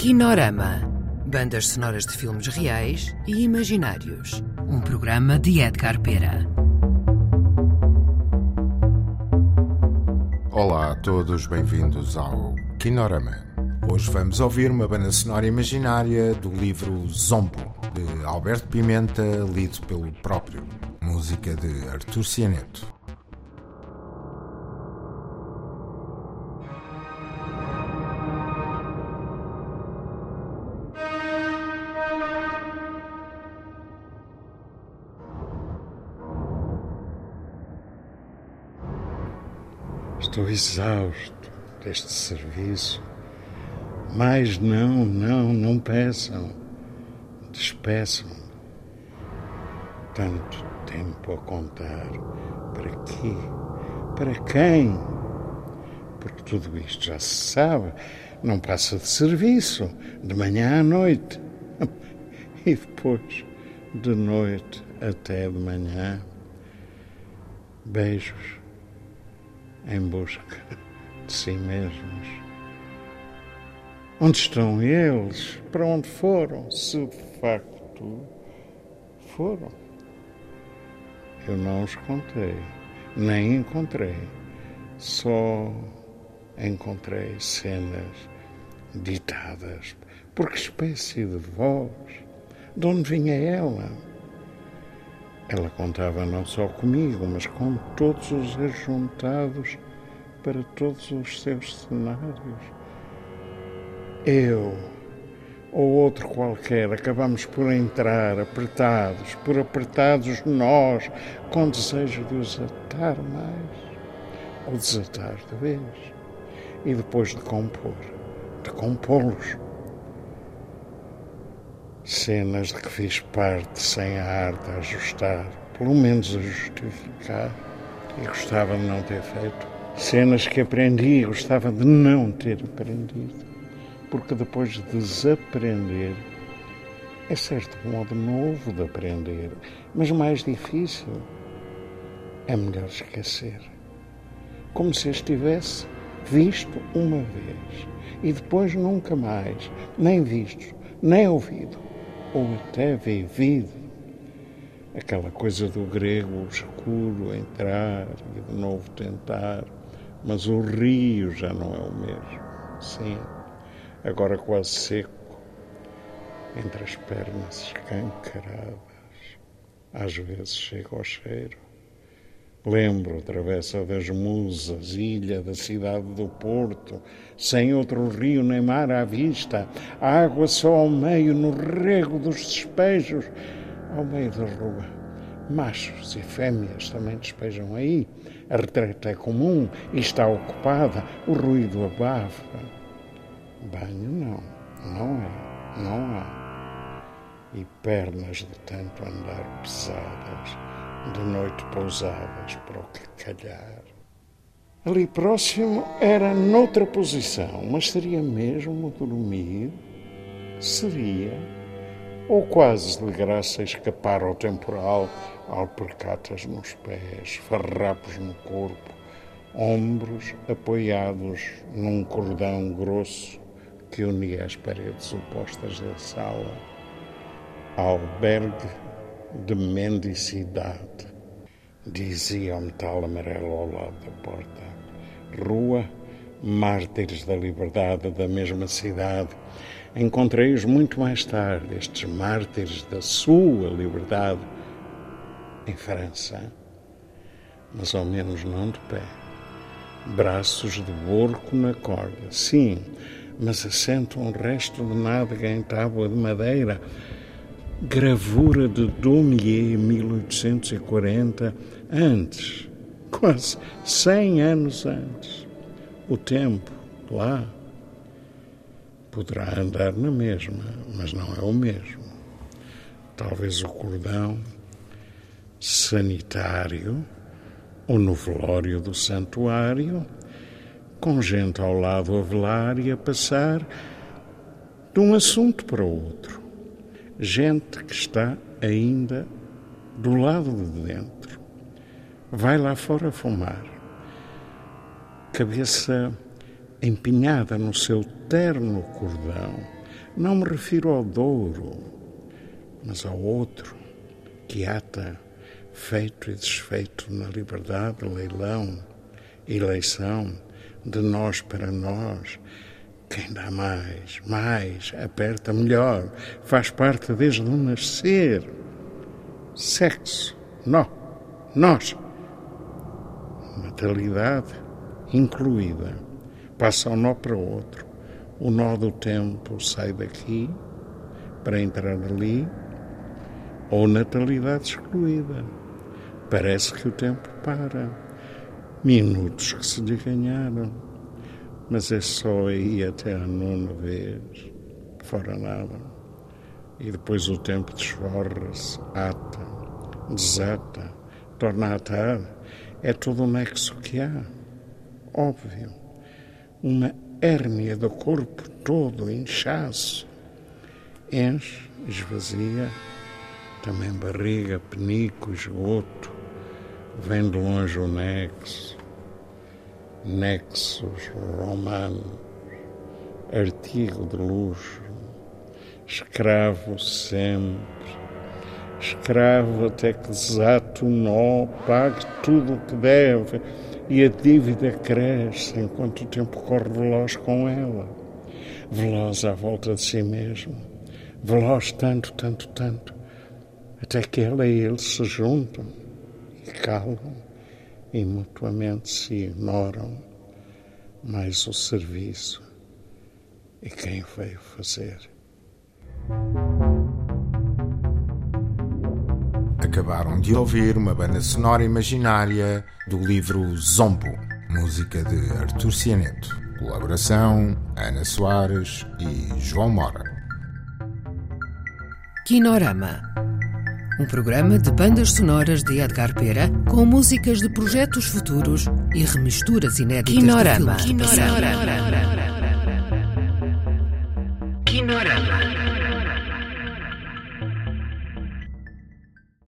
Kinorama. Bandas sonoras de filmes reais e imaginários. Um programa de Edgar Pera. Olá a todos, bem-vindos ao Kinorama. Hoje vamos ouvir uma banda sonora imaginária do livro Zombo, de Alberto Pimenta, lido pelo próprio. Música de Artur Cianeto. Estou exausto deste serviço. Mas não, não, não peçam. Despeçam. Tanto tempo a contar. Para quê? Para quem? Porque tudo isto já se sabe. Não passa de serviço, de manhã à noite. E depois, de noite até de manhã. Beijos em busca de si mesmos. Onde estão eles? Para onde foram? Se de facto foram. Eu não os contei, nem encontrei. Só encontrei cenas ditadas. Por que espécie de voz? De onde vinha ela? Ela contava não só comigo, mas com todos os ajuntados para todos os seus cenários. Eu ou outro qualquer acabamos por entrar apertados, por apertados nós, com desejo de os atar mais, ou desatar de vez, e depois de compor, de compô-los cenas de que fiz parte sem a arte a ajustar, pelo menos a justificar, e gostava de não ter feito. Cenas que aprendi e gostava de não ter aprendido, porque depois de desaprender, é certo modo novo de aprender, mas mais difícil. É melhor esquecer. Como se estivesse visto uma vez e depois nunca mais, nem visto, nem ouvido ou até vivido. Aquela coisa do grego escuro entrar e de novo tentar, mas o rio já não é o mesmo. Sim, agora quase seco, entre as pernas escancaradas. Às vezes chega ao cheiro. Lembro travessa das Musas, ilha da cidade do Porto, sem outro rio nem mar à vista, água só ao meio, no rego dos despejos, ao meio da rua. Machos e fêmeas também despejam aí. A retreta é comum e está ocupada, o ruído abafa. Banho não, não é, não há. E pernas de tanto andar pesadas de noite pousadas para o que calhar. Ali próximo era noutra posição, mas seria mesmo dormir? Seria. Ou quase de graça escapar ao temporal, alpercatas nos pés, farrapos no corpo, ombros apoiados num cordão grosso que unia as paredes opostas da sala. Albergue de mendicidade, dizia o metal amarelo ao lado da porta. Rua, mártires da liberdade da mesma cidade. Encontrei-os muito mais tarde, estes mártires da sua liberdade, em França, mas ao menos não de pé. Braços de borco na corda, sim, mas assentam um resto de nádega em tábua de madeira gravura de Daumier, 1840, antes, quase 100 anos antes. O tempo, lá, poderá andar na mesma, mas não é o mesmo. Talvez o cordão sanitário ou no velório do santuário, com gente ao lado a velar e a passar de um assunto para outro gente que está ainda do lado de dentro. Vai lá fora fumar. Cabeça empenhada no seu terno cordão, Não me refiro ao Douro, mas ao outro, que ata, feito e desfeito na liberdade, leilão, eleição, de nós para nós. Quem dá mais, mais, aperta melhor, faz parte desde o nascer. Sexo, nó, nós. Natalidade incluída. Passa um nó para outro. O nó do tempo sai daqui para entrar ali, ou natalidade excluída. Parece que o tempo para minutos que se lhe ganharam, mas é só aí até a nona vez, fora nada. E depois o tempo desforra-se, ata, desata, torna a atar. É todo o nexo que há. Óbvio. Uma hérnia do corpo todo, inchaço. Enche, esvazia, também barriga, penico, esgoto Vem de longe o nexo, nexos romanos, artigo de luxo, escravo sempre, escravo até que desate o nó, pague tudo o que deve e a dívida cresce enquanto o tempo corre veloz com ela, veloz à volta de si mesmo, veloz tanto, tanto, tanto, até que ela e ele se juntam calam e mutuamente se ignoram, mais o serviço e quem veio fazer. Acabaram de ouvir uma banda sonora imaginária do livro Zombo, música de Artur Cianeto, colaboração Ana Soares e João Mora. Kinorama um programa de bandas sonoras de Edgar Pera com músicas de projetos futuros e remisturas inéditas Quinorama. de filmes. Quinorama.